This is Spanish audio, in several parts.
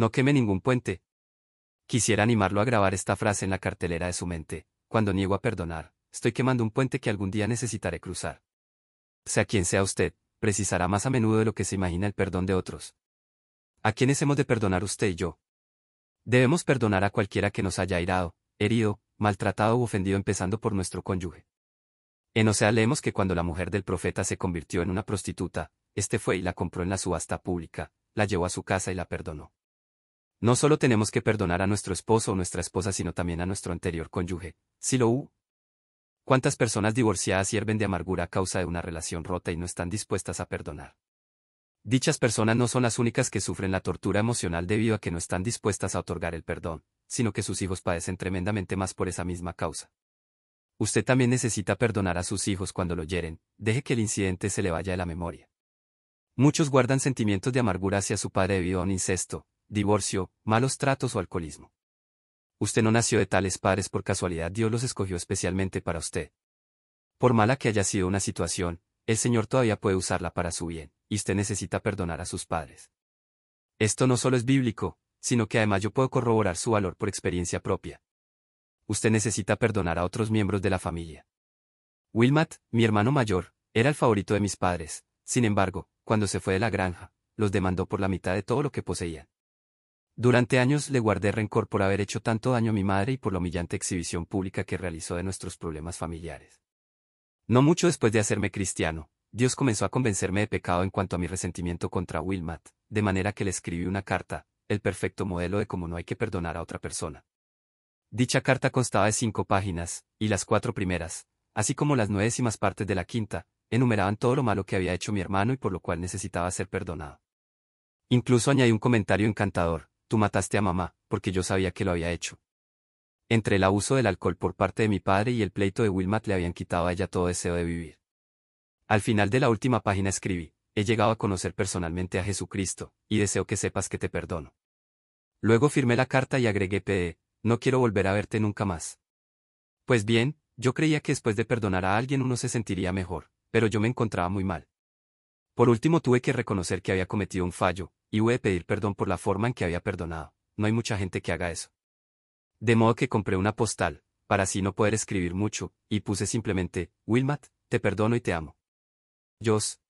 No queme ningún puente. Quisiera animarlo a grabar esta frase en la cartelera de su mente. Cuando niego a perdonar, estoy quemando un puente que algún día necesitaré cruzar. Sea quien sea usted, precisará más a menudo de lo que se imagina el perdón de otros. ¿A quiénes hemos de perdonar usted y yo? Debemos perdonar a cualquiera que nos haya airado, herido, maltratado u ofendido empezando por nuestro cónyuge. En Osea leemos que cuando la mujer del profeta se convirtió en una prostituta, éste fue y la compró en la subasta pública, la llevó a su casa y la perdonó. No solo tenemos que perdonar a nuestro esposo o nuestra esposa, sino también a nuestro anterior cónyuge, si lo. ¿Cuántas personas divorciadas sirven de amargura a causa de una relación rota y no están dispuestas a perdonar? Dichas personas no son las únicas que sufren la tortura emocional debido a que no están dispuestas a otorgar el perdón, sino que sus hijos padecen tremendamente más por esa misma causa. Usted también necesita perdonar a sus hijos cuando lo hieren, deje que el incidente se le vaya de la memoria. Muchos guardan sentimientos de amargura hacia su padre debido a un incesto, divorcio, malos tratos o alcoholismo. Usted no nació de tales padres por casualidad, Dios los escogió especialmente para usted. Por mala que haya sido una situación, el Señor todavía puede usarla para su bien, y usted necesita perdonar a sus padres. Esto no solo es bíblico, sino que además yo puedo corroborar su valor por experiencia propia usted necesita perdonar a otros miembros de la familia. Wilmat, mi hermano mayor, era el favorito de mis padres, sin embargo, cuando se fue de la granja, los demandó por la mitad de todo lo que poseían. Durante años le guardé rencor por haber hecho tanto daño a mi madre y por la humillante exhibición pública que realizó de nuestros problemas familiares. No mucho después de hacerme cristiano, Dios comenzó a convencerme de pecado en cuanto a mi resentimiento contra Wilmat, de manera que le escribí una carta, el perfecto modelo de cómo no hay que perdonar a otra persona. Dicha carta constaba de cinco páginas, y las cuatro primeras, así como las nueve décimas partes de la quinta, enumeraban todo lo malo que había hecho mi hermano y por lo cual necesitaba ser perdonado. Incluso añadí un comentario encantador, tú mataste a mamá, porque yo sabía que lo había hecho. Entre el abuso del alcohol por parte de mi padre y el pleito de Wilmat le habían quitado a ella todo deseo de vivir. Al final de la última página escribí, he llegado a conocer personalmente a Jesucristo, y deseo que sepas que te perdono. Luego firmé la carta y agregué PE, no quiero volver a verte nunca más. Pues bien, yo creía que después de perdonar a alguien uno se sentiría mejor, pero yo me encontraba muy mal. Por último tuve que reconocer que había cometido un fallo, y hubo de pedir perdón por la forma en que había perdonado. No hay mucha gente que haga eso. De modo que compré una postal, para así no poder escribir mucho, y puse simplemente, Wilmat, te perdono y te amo. Jos.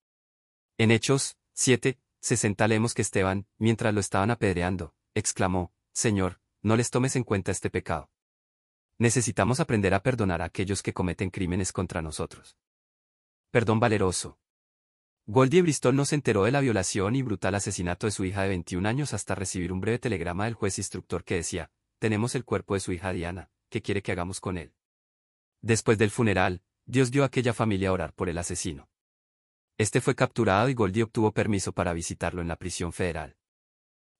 En Hechos, 7, 60 leemos que Esteban, mientras lo estaban apedreando, exclamó, Señor, no les tomes en cuenta este pecado. Necesitamos aprender a perdonar a aquellos que cometen crímenes contra nosotros. Perdón valeroso. Goldie Bristol no se enteró de la violación y brutal asesinato de su hija de 21 años hasta recibir un breve telegrama del juez instructor que decía, tenemos el cuerpo de su hija Diana, ¿qué quiere que hagamos con él? Después del funeral, Dios dio a aquella familia a orar por el asesino. Este fue capturado y Goldie obtuvo permiso para visitarlo en la prisión federal.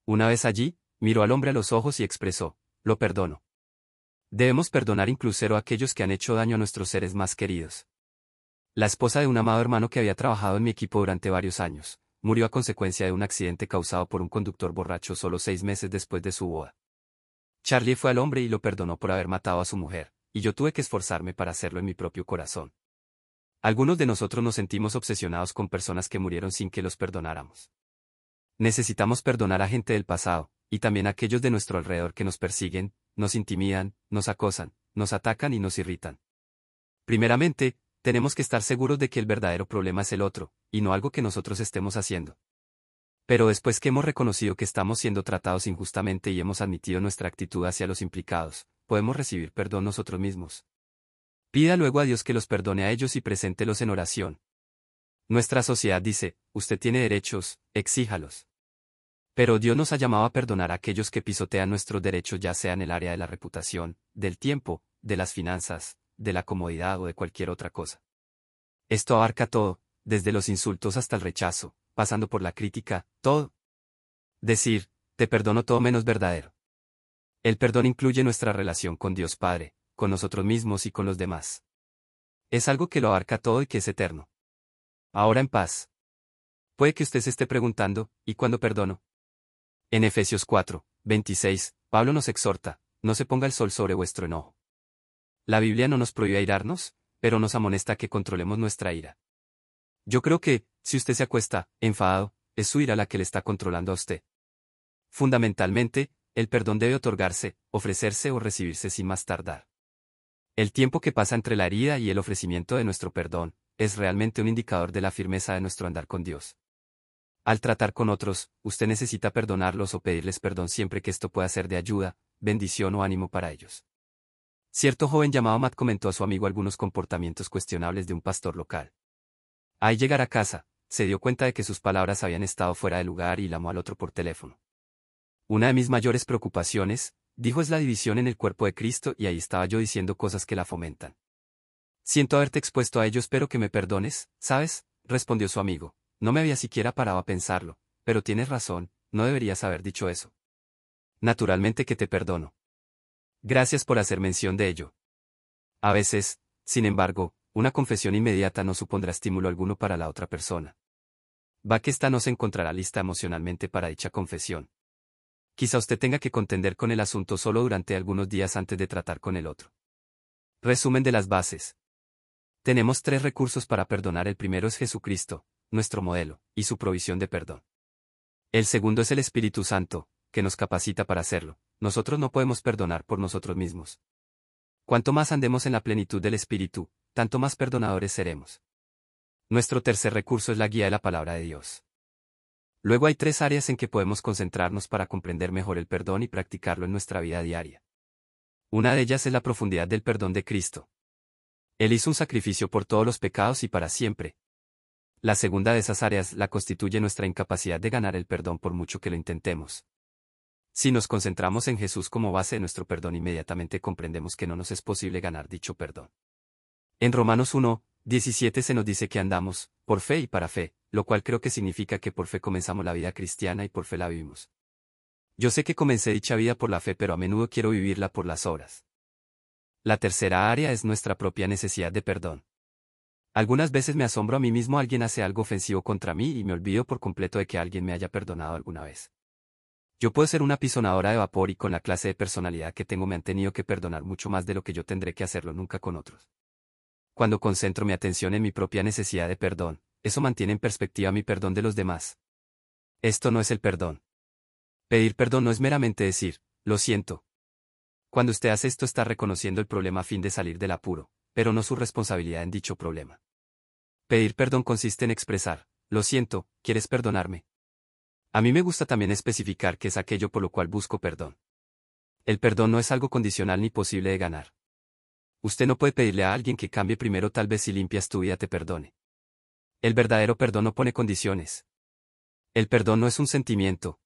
Una vez allí, miró al hombre a los ojos y expresó, lo perdono. Debemos perdonar incluso a aquellos que han hecho daño a nuestros seres más queridos. La esposa de un amado hermano que había trabajado en mi equipo durante varios años, murió a consecuencia de un accidente causado por un conductor borracho solo seis meses después de su boda. Charlie fue al hombre y lo perdonó por haber matado a su mujer, y yo tuve que esforzarme para hacerlo en mi propio corazón. Algunos de nosotros nos sentimos obsesionados con personas que murieron sin que los perdonáramos. Necesitamos perdonar a gente del pasado, y también aquellos de nuestro alrededor que nos persiguen, nos intimidan, nos acosan, nos atacan y nos irritan. Primeramente, tenemos que estar seguros de que el verdadero problema es el otro, y no algo que nosotros estemos haciendo. Pero después que hemos reconocido que estamos siendo tratados injustamente y hemos admitido nuestra actitud hacia los implicados, podemos recibir perdón nosotros mismos. Pida luego a Dios que los perdone a ellos y preséntelos en oración. Nuestra sociedad dice, usted tiene derechos, exíjalos. Pero Dios nos ha llamado a perdonar a aquellos que pisotean nuestros derechos ya sea en el área de la reputación, del tiempo, de las finanzas, de la comodidad o de cualquier otra cosa. Esto abarca todo, desde los insultos hasta el rechazo, pasando por la crítica, todo. Decir, te perdono todo menos verdadero. El perdón incluye nuestra relación con Dios Padre, con nosotros mismos y con los demás. Es algo que lo abarca todo y que es eterno. Ahora en paz. Puede que usted se esté preguntando, ¿y cuándo perdono? En Efesios 4, 26, Pablo nos exhorta, no se ponga el sol sobre vuestro enojo. La Biblia no nos prohíbe airarnos, pero nos amonesta que controlemos nuestra ira. Yo creo que, si usted se acuesta, enfadado, es su ira la que le está controlando a usted. Fundamentalmente, el perdón debe otorgarse, ofrecerse o recibirse sin más tardar. El tiempo que pasa entre la herida y el ofrecimiento de nuestro perdón, es realmente un indicador de la firmeza de nuestro andar con Dios. Al tratar con otros, usted necesita perdonarlos o pedirles perdón siempre que esto pueda ser de ayuda, bendición o ánimo para ellos. Cierto joven llamado Matt comentó a su amigo algunos comportamientos cuestionables de un pastor local. Al llegar a casa, se dio cuenta de que sus palabras habían estado fuera de lugar y llamó al otro por teléfono. Una de mis mayores preocupaciones, dijo, es la división en el cuerpo de Cristo y ahí estaba yo diciendo cosas que la fomentan. Siento haberte expuesto a ello, espero que me perdones, ¿sabes? respondió su amigo. No me había siquiera parado a pensarlo, pero tienes razón, no deberías haber dicho eso. Naturalmente que te perdono. Gracias por hacer mención de ello. A veces, sin embargo, una confesión inmediata no supondrá estímulo alguno para la otra persona. Va que no se encontrará lista emocionalmente para dicha confesión. Quizá usted tenga que contender con el asunto solo durante algunos días antes de tratar con el otro. Resumen de las bases. Tenemos tres recursos para perdonar. El primero es Jesucristo, nuestro modelo, y su provisión de perdón. El segundo es el Espíritu Santo, que nos capacita para hacerlo. Nosotros no podemos perdonar por nosotros mismos. Cuanto más andemos en la plenitud del Espíritu, tanto más perdonadores seremos. Nuestro tercer recurso es la guía de la palabra de Dios. Luego hay tres áreas en que podemos concentrarnos para comprender mejor el perdón y practicarlo en nuestra vida diaria. Una de ellas es la profundidad del perdón de Cristo. Él hizo un sacrificio por todos los pecados y para siempre. La segunda de esas áreas la constituye nuestra incapacidad de ganar el perdón por mucho que lo intentemos. Si nos concentramos en Jesús como base de nuestro perdón, inmediatamente comprendemos que no nos es posible ganar dicho perdón. En Romanos 1, 17 se nos dice que andamos, por fe y para fe, lo cual creo que significa que por fe comenzamos la vida cristiana y por fe la vivimos. Yo sé que comencé dicha vida por la fe, pero a menudo quiero vivirla por las obras. La tercera área es nuestra propia necesidad de perdón. Algunas veces me asombro a mí mismo alguien hace algo ofensivo contra mí y me olvido por completo de que alguien me haya perdonado alguna vez. Yo puedo ser una pisonadora de vapor y con la clase de personalidad que tengo me han tenido que perdonar mucho más de lo que yo tendré que hacerlo nunca con otros. Cuando concentro mi atención en mi propia necesidad de perdón, eso mantiene en perspectiva mi perdón de los demás. Esto no es el perdón. Pedir perdón no es meramente decir, lo siento, cuando usted hace esto está reconociendo el problema a fin de salir del apuro, pero no su responsabilidad en dicho problema. Pedir perdón consiste en expresar, lo siento, ¿quieres perdonarme? A mí me gusta también especificar qué es aquello por lo cual busco perdón. El perdón no es algo condicional ni posible de ganar. Usted no puede pedirle a alguien que cambie primero tal vez si limpias tu vida te perdone. El verdadero perdón no pone condiciones. El perdón no es un sentimiento,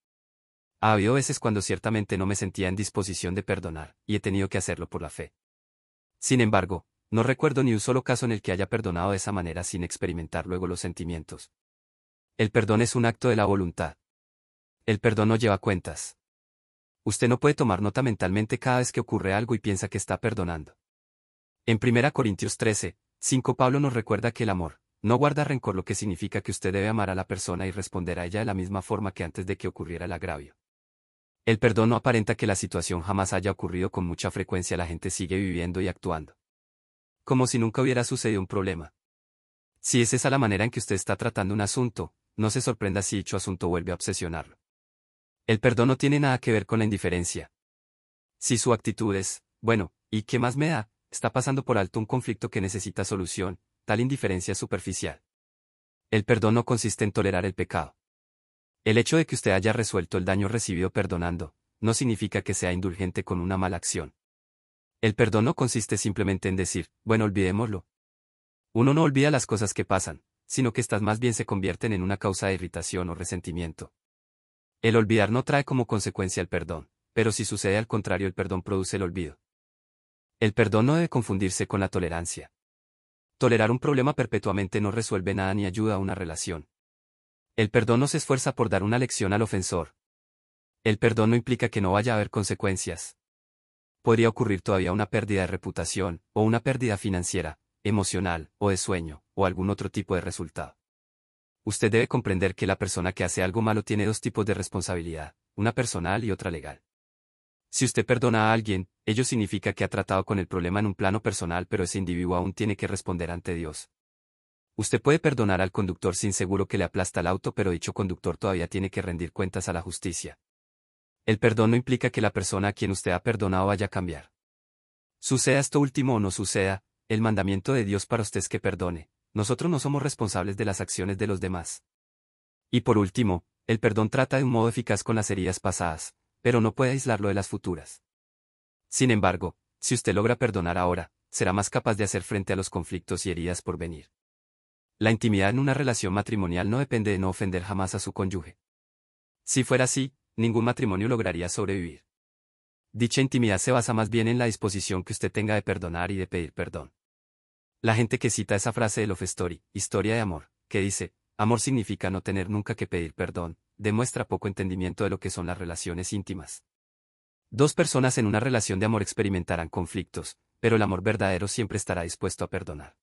ha habido veces cuando ciertamente no me sentía en disposición de perdonar, y he tenido que hacerlo por la fe. Sin embargo, no recuerdo ni un solo caso en el que haya perdonado de esa manera sin experimentar luego los sentimientos. El perdón es un acto de la voluntad. El perdón no lleva cuentas. Usted no puede tomar nota mentalmente cada vez que ocurre algo y piensa que está perdonando. En 1 Corintios 13, 5 Pablo nos recuerda que el amor, no guarda rencor lo que significa que usted debe amar a la persona y responder a ella de la misma forma que antes de que ocurriera el agravio. El perdón no aparenta que la situación jamás haya ocurrido con mucha frecuencia, la gente sigue viviendo y actuando. Como si nunca hubiera sucedido un problema. Si es esa la manera en que usted está tratando un asunto, no se sorprenda si dicho asunto vuelve a obsesionarlo. El perdón no tiene nada que ver con la indiferencia. Si su actitud es, bueno, ¿y qué más me da? Está pasando por alto un conflicto que necesita solución, tal indiferencia es superficial. El perdón no consiste en tolerar el pecado. El hecho de que usted haya resuelto el daño recibido perdonando, no significa que sea indulgente con una mala acción. El perdón no consiste simplemente en decir, bueno, olvidémoslo. Uno no olvida las cosas que pasan, sino que estas más bien se convierten en una causa de irritación o resentimiento. El olvidar no trae como consecuencia el perdón, pero si sucede al contrario el perdón produce el olvido. El perdón no debe confundirse con la tolerancia. Tolerar un problema perpetuamente no resuelve nada ni ayuda a una relación. El perdón no se esfuerza por dar una lección al ofensor. El perdón no implica que no vaya a haber consecuencias. Podría ocurrir todavía una pérdida de reputación, o una pérdida financiera, emocional, o de sueño, o algún otro tipo de resultado. Usted debe comprender que la persona que hace algo malo tiene dos tipos de responsabilidad, una personal y otra legal. Si usted perdona a alguien, ello significa que ha tratado con el problema en un plano personal pero ese individuo aún tiene que responder ante Dios. Usted puede perdonar al conductor sin seguro que le aplasta el auto, pero dicho conductor todavía tiene que rendir cuentas a la justicia. El perdón no implica que la persona a quien usted ha perdonado vaya a cambiar. Suceda esto último o no suceda, el mandamiento de Dios para usted es que perdone. Nosotros no somos responsables de las acciones de los demás. Y por último, el perdón trata de un modo eficaz con las heridas pasadas, pero no puede aislarlo de las futuras. Sin embargo, si usted logra perdonar ahora, será más capaz de hacer frente a los conflictos y heridas por venir. La intimidad en una relación matrimonial no depende de no ofender jamás a su cónyuge. Si fuera así, ningún matrimonio lograría sobrevivir. Dicha intimidad se basa más bien en la disposición que usted tenga de perdonar y de pedir perdón. La gente que cita esa frase de Love Story, historia de amor, que dice, amor significa no tener nunca que pedir perdón, demuestra poco entendimiento de lo que son las relaciones íntimas. Dos personas en una relación de amor experimentarán conflictos, pero el amor verdadero siempre estará dispuesto a perdonar.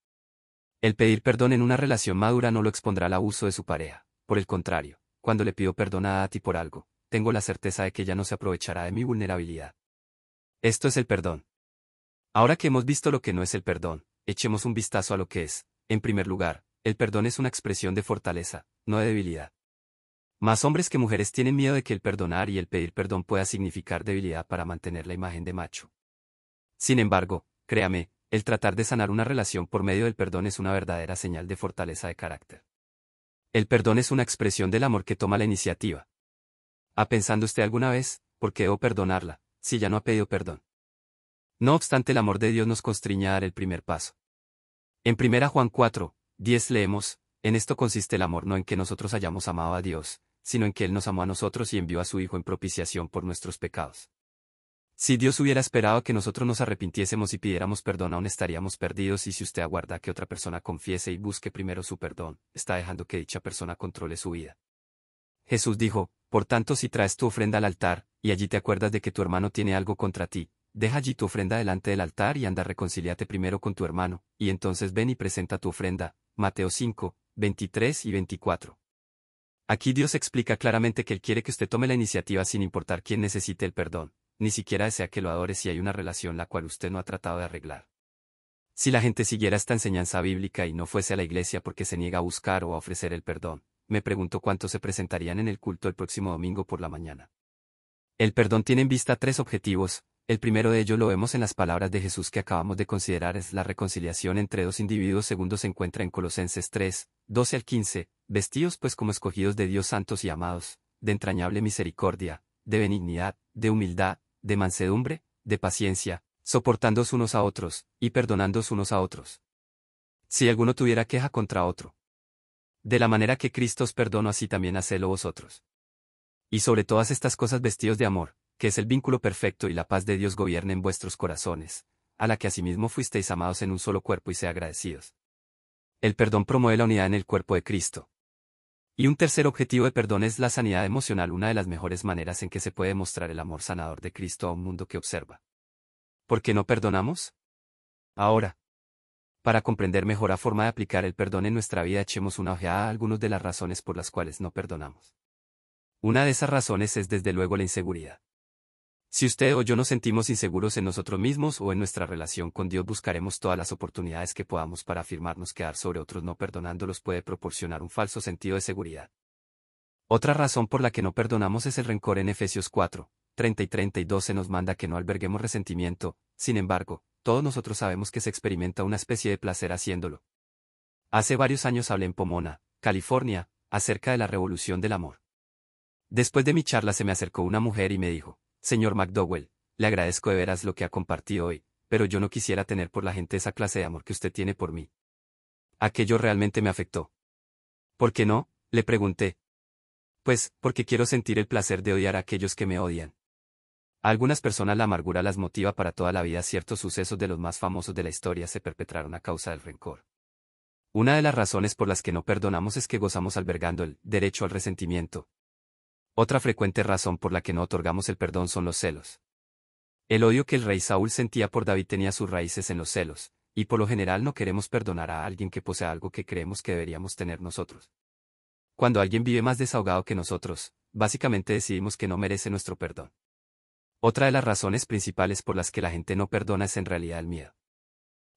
El pedir perdón en una relación madura no lo expondrá al abuso de su pareja, por el contrario, cuando le pido perdón a ti por algo, tengo la certeza de que ella no se aprovechará de mi vulnerabilidad. Esto es el perdón. Ahora que hemos visto lo que no es el perdón, echemos un vistazo a lo que es. En primer lugar, el perdón es una expresión de fortaleza, no de debilidad. Más hombres que mujeres tienen miedo de que el perdonar y el pedir perdón pueda significar debilidad para mantener la imagen de macho. Sin embargo, créame, el tratar de sanar una relación por medio del perdón es una verdadera señal de fortaleza de carácter. El perdón es una expresión del amor que toma la iniciativa, ¿Ha pensado usted alguna vez, por qué debo perdonarla, si ya no ha pedido perdón? No obstante el amor de Dios nos constriña a dar el primer paso. En 1 Juan 4, 10 leemos, en esto consiste el amor no en que nosotros hayamos amado a Dios, sino en que Él nos amó a nosotros y envió a su Hijo en propiciación por nuestros pecados. Si Dios hubiera esperado que nosotros nos arrepintiésemos y pidiéramos perdón aún estaríamos perdidos y si usted aguarda que otra persona confiese y busque primero su perdón, está dejando que dicha persona controle su vida. Jesús dijo, por tanto si traes tu ofrenda al altar, y allí te acuerdas de que tu hermano tiene algo contra ti, deja allí tu ofrenda delante del altar y anda reconciliate primero con tu hermano, y entonces ven y presenta tu ofrenda. Mateo 5, 23 y 24. Aquí Dios explica claramente que Él quiere que usted tome la iniciativa sin importar quién necesite el perdón, ni siquiera desea que lo adore si hay una relación la cual usted no ha tratado de arreglar. Si la gente siguiera esta enseñanza bíblica y no fuese a la iglesia porque se niega a buscar o a ofrecer el perdón, me pregunto cuántos se presentarían en el culto el próximo domingo por la mañana. El perdón tiene en vista tres objetivos, el primero de ellos lo vemos en las palabras de Jesús que acabamos de considerar es la reconciliación entre dos individuos segundo se encuentra en Colosenses 3, 12 al 15, vestidos pues como escogidos de Dios santos y amados, de entrañable misericordia, de benignidad, de humildad, de mansedumbre, de paciencia, soportándoos unos a otros, y perdonándoos unos a otros. Si alguno tuviera queja contra otro, de la manera que Cristo os perdonó así también hacedlo vosotros. Y sobre todas estas cosas vestidos de amor, que es el vínculo perfecto y la paz de Dios gobierne en vuestros corazones, a la que asimismo fuisteis amados en un solo cuerpo y sea agradecidos. El perdón promueve la unidad en el cuerpo de Cristo. Y un tercer objetivo de perdón es la sanidad emocional, una de las mejores maneras en que se puede mostrar el amor sanador de Cristo a un mundo que observa. ¿Por qué no perdonamos? Ahora, para comprender mejor la forma de aplicar el perdón en nuestra vida echemos una ojeada a algunas de las razones por las cuales no perdonamos. Una de esas razones es desde luego la inseguridad. Si usted o yo nos sentimos inseguros en nosotros mismos o en nuestra relación con Dios buscaremos todas las oportunidades que podamos para afirmarnos que dar sobre otros no perdonándolos puede proporcionar un falso sentido de seguridad. Otra razón por la que no perdonamos es el rencor en Efesios 4, 30 y 32 se nos manda que no alberguemos resentimiento, sin embargo, todos nosotros sabemos que se experimenta una especie de placer haciéndolo. Hace varios años hablé en Pomona, California, acerca de la revolución del amor. Después de mi charla se me acercó una mujer y me dijo, Señor McDowell, le agradezco de veras lo que ha compartido hoy, pero yo no quisiera tener por la gente esa clase de amor que usted tiene por mí. Aquello realmente me afectó. ¿Por qué no? le pregunté. Pues, porque quiero sentir el placer de odiar a aquellos que me odian algunas personas la amargura las motiva para toda la vida. Ciertos sucesos de los más famosos de la historia se perpetraron a causa del rencor. Una de las razones por las que no perdonamos es que gozamos albergando el derecho al resentimiento. Otra frecuente razón por la que no otorgamos el perdón son los celos. El odio que el rey Saúl sentía por David tenía sus raíces en los celos, y por lo general no queremos perdonar a alguien que posee algo que creemos que deberíamos tener nosotros. Cuando alguien vive más desahogado que nosotros, básicamente decidimos que no merece nuestro perdón. Otra de las razones principales por las que la gente no perdona es en realidad el miedo.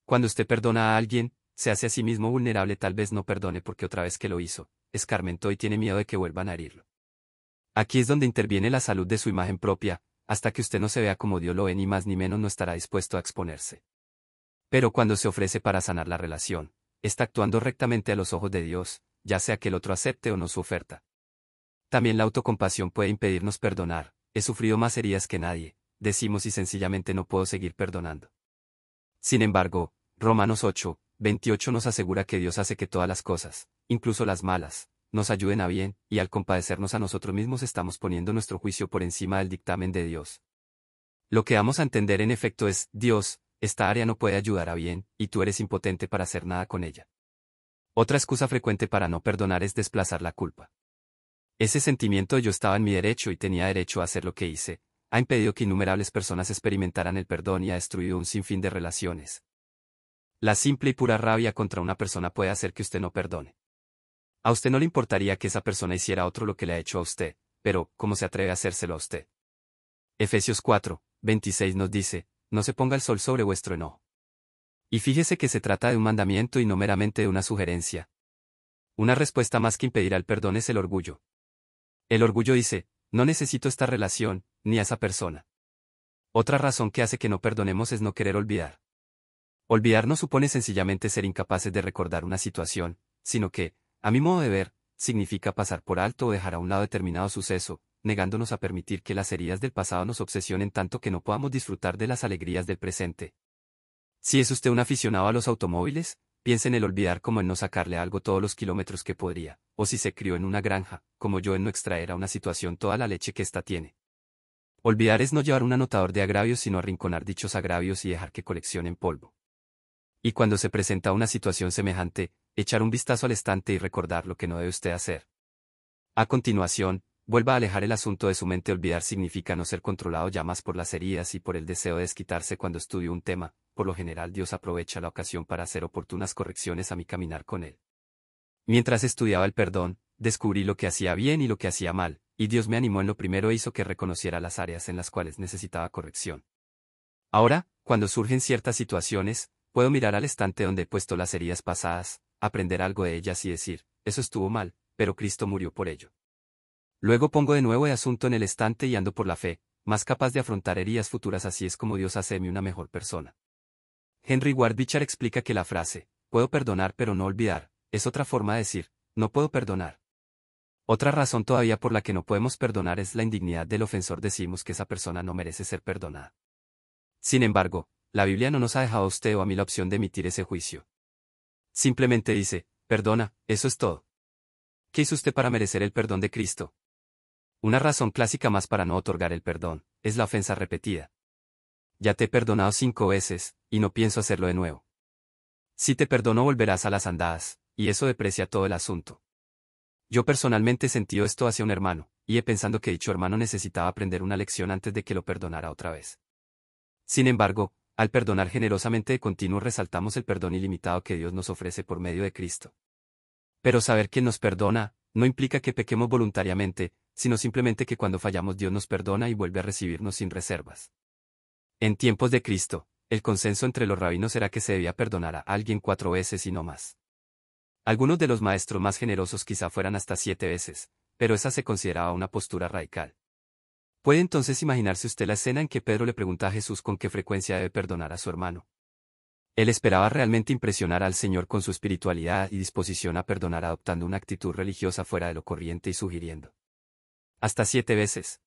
Cuando usted perdona a alguien, se hace a sí mismo vulnerable tal vez no perdone porque otra vez que lo hizo, escarmentó y tiene miedo de que vuelvan a herirlo. Aquí es donde interviene la salud de su imagen propia, hasta que usted no se vea como Dios lo ve ni más ni menos no estará dispuesto a exponerse. Pero cuando se ofrece para sanar la relación, está actuando rectamente a los ojos de Dios, ya sea que el otro acepte o no su oferta. También la autocompasión puede impedirnos perdonar, he sufrido más heridas que nadie, decimos y sencillamente no puedo seguir perdonando. Sin embargo, Romanos 8, 28 nos asegura que Dios hace que todas las cosas, incluso las malas, nos ayuden a bien, y al compadecernos a nosotros mismos estamos poniendo nuestro juicio por encima del dictamen de Dios. Lo que vamos a entender en efecto es, Dios, esta área no puede ayudar a bien, y tú eres impotente para hacer nada con ella. Otra excusa frecuente para no perdonar es desplazar la culpa. Ese sentimiento de yo estaba en mi derecho y tenía derecho a hacer lo que hice, ha impedido que innumerables personas experimentaran el perdón y ha destruido un sinfín de relaciones. La simple y pura rabia contra una persona puede hacer que usted no perdone. A usted no le importaría que esa persona hiciera otro lo que le ha hecho a usted, pero, ¿cómo se atreve a hacérselo a usted? Efesios 4, 26 nos dice, no se ponga el sol sobre vuestro enojo. Y fíjese que se trata de un mandamiento y no meramente de una sugerencia. Una respuesta más que impedir el perdón es el orgullo. El orgullo dice, no necesito esta relación, ni a esa persona. Otra razón que hace que no perdonemos es no querer olvidar. Olvidar no supone sencillamente ser incapaces de recordar una situación, sino que, a mi modo de ver, significa pasar por alto o dejar a un lado determinado suceso, negándonos a permitir que las heridas del pasado nos obsesionen tanto que no podamos disfrutar de las alegrías del presente. Si es usted un aficionado a los automóviles, piense en el olvidar como en no sacarle algo todos los kilómetros que podría, o si se crió en una granja, como yo en no extraer a una situación toda la leche que ésta tiene. Olvidar es no llevar un anotador de agravios sino arrinconar dichos agravios y dejar que coleccionen polvo. Y cuando se presenta una situación semejante, echar un vistazo al estante y recordar lo que no debe usted hacer. A continuación, vuelva a alejar el asunto de su mente. Olvidar significa no ser controlado ya más por las heridas y por el deseo de desquitarse cuando estudio un tema. Por lo general Dios aprovecha la ocasión para hacer oportunas correcciones a mi caminar con él. Mientras estudiaba el perdón, descubrí lo que hacía bien y lo que hacía mal, y Dios me animó en lo primero e hizo que reconociera las áreas en las cuales necesitaba corrección. Ahora, cuando surgen ciertas situaciones, Puedo mirar al estante donde he puesto las heridas pasadas, aprender algo de ellas y decir, eso estuvo mal, pero Cristo murió por ello. Luego pongo de nuevo el asunto en el estante y ando por la fe, más capaz de afrontar heridas futuras así es como Dios hace de mí una mejor persona. Henry Ward Beecher explica que la frase, puedo perdonar pero no olvidar, es otra forma de decir, no puedo perdonar. Otra razón todavía por la que no podemos perdonar es la indignidad del ofensor decimos que esa persona no merece ser perdonada. Sin embargo, la Biblia no nos ha dejado a usted o a mí la opción de emitir ese juicio. Simplemente dice, perdona, eso es todo. ¿Qué hizo usted para merecer el perdón de Cristo? Una razón clásica más para no otorgar el perdón, es la ofensa repetida. Ya te he perdonado cinco veces, y no pienso hacerlo de nuevo. Si te perdono volverás a las andadas, y eso deprecia todo el asunto. Yo personalmente he sentido esto hacia un hermano, y he pensando que dicho hermano necesitaba aprender una lección antes de que lo perdonara otra vez. Sin embargo, al perdonar generosamente de continuo resaltamos el perdón ilimitado que Dios nos ofrece por medio de Cristo. Pero saber que nos perdona, no implica que pequemos voluntariamente, sino simplemente que cuando fallamos Dios nos perdona y vuelve a recibirnos sin reservas. En tiempos de Cristo, el consenso entre los rabinos era que se debía perdonar a alguien cuatro veces y no más. Algunos de los maestros más generosos quizá fueran hasta siete veces, pero esa se consideraba una postura radical. ¿Puede entonces imaginarse usted la escena en que Pedro le pregunta a Jesús con qué frecuencia debe perdonar a su hermano? Él esperaba realmente impresionar al Señor con su espiritualidad y disposición a perdonar adoptando una actitud religiosa fuera de lo corriente y sugiriendo. Hasta siete veces.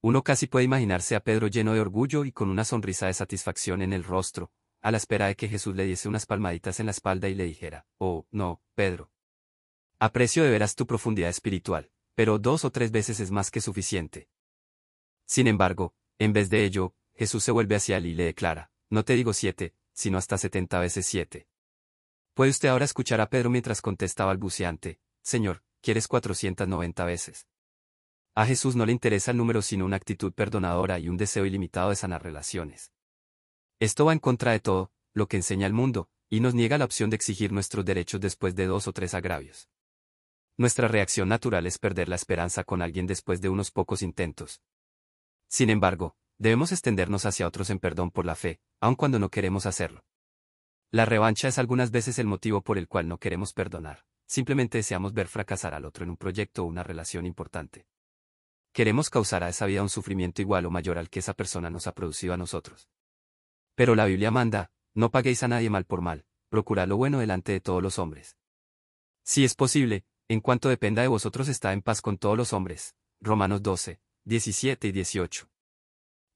Uno casi puede imaginarse a Pedro lleno de orgullo y con una sonrisa de satisfacción en el rostro, a la espera de que Jesús le diese unas palmaditas en la espalda y le dijera, oh, no, Pedro. Aprecio de veras tu profundidad espiritual, pero dos o tres veces es más que suficiente. Sin embargo, en vez de ello, Jesús se vuelve hacia él y le declara, no te digo siete, sino hasta setenta veces siete. Puede usted ahora escuchar a Pedro mientras contesta balbuceante, Señor, ¿quieres cuatrocientas noventa veces? A Jesús no le interesa el número sino una actitud perdonadora y un deseo ilimitado de sanar relaciones. Esto va en contra de todo, lo que enseña el mundo, y nos niega la opción de exigir nuestros derechos después de dos o tres agravios. Nuestra reacción natural es perder la esperanza con alguien después de unos pocos intentos, sin embargo, debemos extendernos hacia otros en perdón por la fe, aun cuando no queremos hacerlo. La revancha es algunas veces el motivo por el cual no queremos perdonar, simplemente deseamos ver fracasar al otro en un proyecto o una relación importante. Queremos causar a esa vida un sufrimiento igual o mayor al que esa persona nos ha producido a nosotros. Pero la Biblia manda, no paguéis a nadie mal por mal, procurad lo bueno delante de todos los hombres. Si es posible, en cuanto dependa de vosotros está en paz con todos los hombres. Romanos 12, 17 y 18.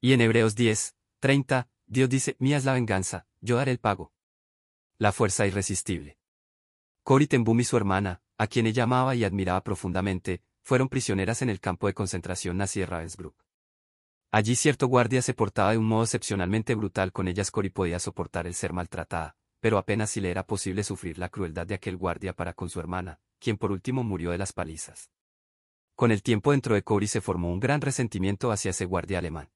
Y en Hebreos 10, 30, Dios dice, mía es la venganza, yo daré el pago. La fuerza irresistible. Cory Ten y su hermana, a quien ella amaba y admiraba profundamente, fueron prisioneras en el campo de concentración nazi de Ravensbrück. Allí cierto guardia se portaba de un modo excepcionalmente brutal con ellas Cory podía soportar el ser maltratada, pero apenas si le era posible sufrir la crueldad de aquel guardia para con su hermana, quien por último murió de las palizas. Con el tiempo dentro de Cory se formó un gran resentimiento hacia ese guardia alemán.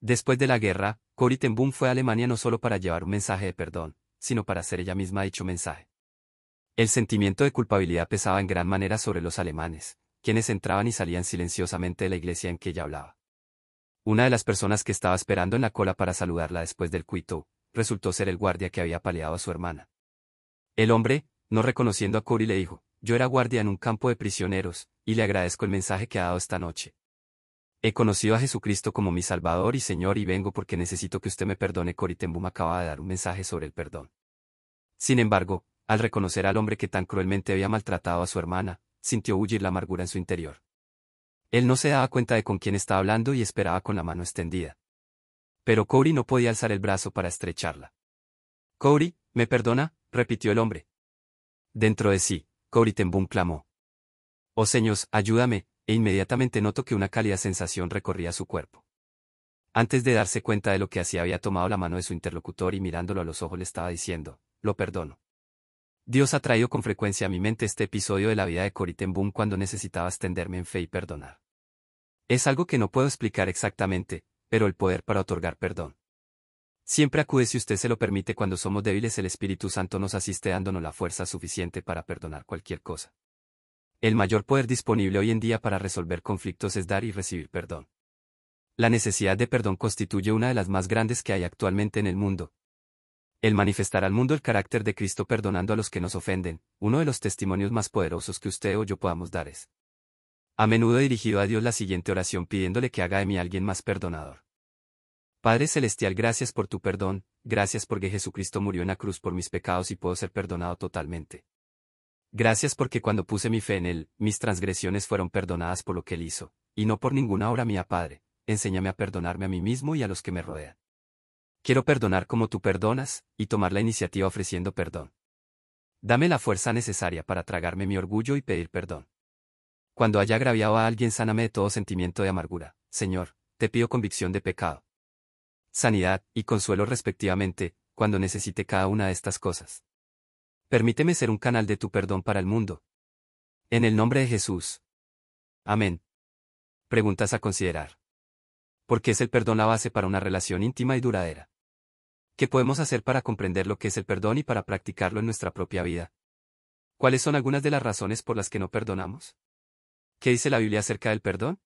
Después de la guerra, Cory Ten fue a Alemania no solo para llevar un mensaje de perdón, sino para hacer ella misma dicho mensaje. El sentimiento de culpabilidad pesaba en gran manera sobre los alemanes, quienes entraban y salían silenciosamente de la iglesia en que ella hablaba. Una de las personas que estaba esperando en la cola para saludarla después del cuito, resultó ser el guardia que había paleado a su hermana. El hombre, no reconociendo a Cory, le dijo, yo era guardia en un campo de prisioneros, y le agradezco el mensaje que ha dado esta noche. He conocido a Jesucristo como mi Salvador y Señor y vengo porque necesito que usted me perdone. Cory Tembum acaba de dar un mensaje sobre el perdón. Sin embargo, al reconocer al hombre que tan cruelmente había maltratado a su hermana, sintió huir la amargura en su interior. Él no se daba cuenta de con quién estaba hablando y esperaba con la mano extendida. Pero Cory no podía alzar el brazo para estrecharla. Cory, ¿me perdona? repitió el hombre. Dentro de sí, Tembum clamó. Oh señores, ayúdame, e inmediatamente notó que una cálida sensación recorría su cuerpo. Antes de darse cuenta de lo que hacía había tomado la mano de su interlocutor y mirándolo a los ojos le estaba diciendo, lo perdono. Dios ha traído con frecuencia a mi mente este episodio de la vida de Cory Ten cuando necesitaba extenderme en fe y perdonar. Es algo que no puedo explicar exactamente, pero el poder para otorgar perdón. Siempre acude si usted se lo permite cuando somos débiles el Espíritu Santo nos asiste dándonos la fuerza suficiente para perdonar cualquier cosa. El mayor poder disponible hoy en día para resolver conflictos es dar y recibir perdón. La necesidad de perdón constituye una de las más grandes que hay actualmente en el mundo, el manifestar al mundo el carácter de Cristo perdonando a los que nos ofenden, uno de los testimonios más poderosos que usted o yo podamos dar es. A menudo he dirigido a Dios la siguiente oración pidiéndole que haga de mí alguien más perdonador. Padre Celestial, gracias por tu perdón, gracias porque Jesucristo murió en la cruz por mis pecados y puedo ser perdonado totalmente. Gracias porque cuando puse mi fe en Él, mis transgresiones fueron perdonadas por lo que Él hizo, y no por ninguna obra mía, Padre. Enséñame a perdonarme a mí mismo y a los que me rodean. Quiero perdonar como tú perdonas, y tomar la iniciativa ofreciendo perdón. Dame la fuerza necesaria para tragarme mi orgullo y pedir perdón. Cuando haya agraviado a alguien, sáname de todo sentimiento de amargura. Señor, te pido convicción de pecado. Sanidad y consuelo respectivamente, cuando necesite cada una de estas cosas. Permíteme ser un canal de tu perdón para el mundo. En el nombre de Jesús. Amén. Preguntas a considerar. ¿Por qué es el perdón la base para una relación íntima y duradera? ¿Qué podemos hacer para comprender lo que es el perdón y para practicarlo en nuestra propia vida? ¿Cuáles son algunas de las razones por las que no perdonamos? ¿Qué dice la Biblia acerca del perdón?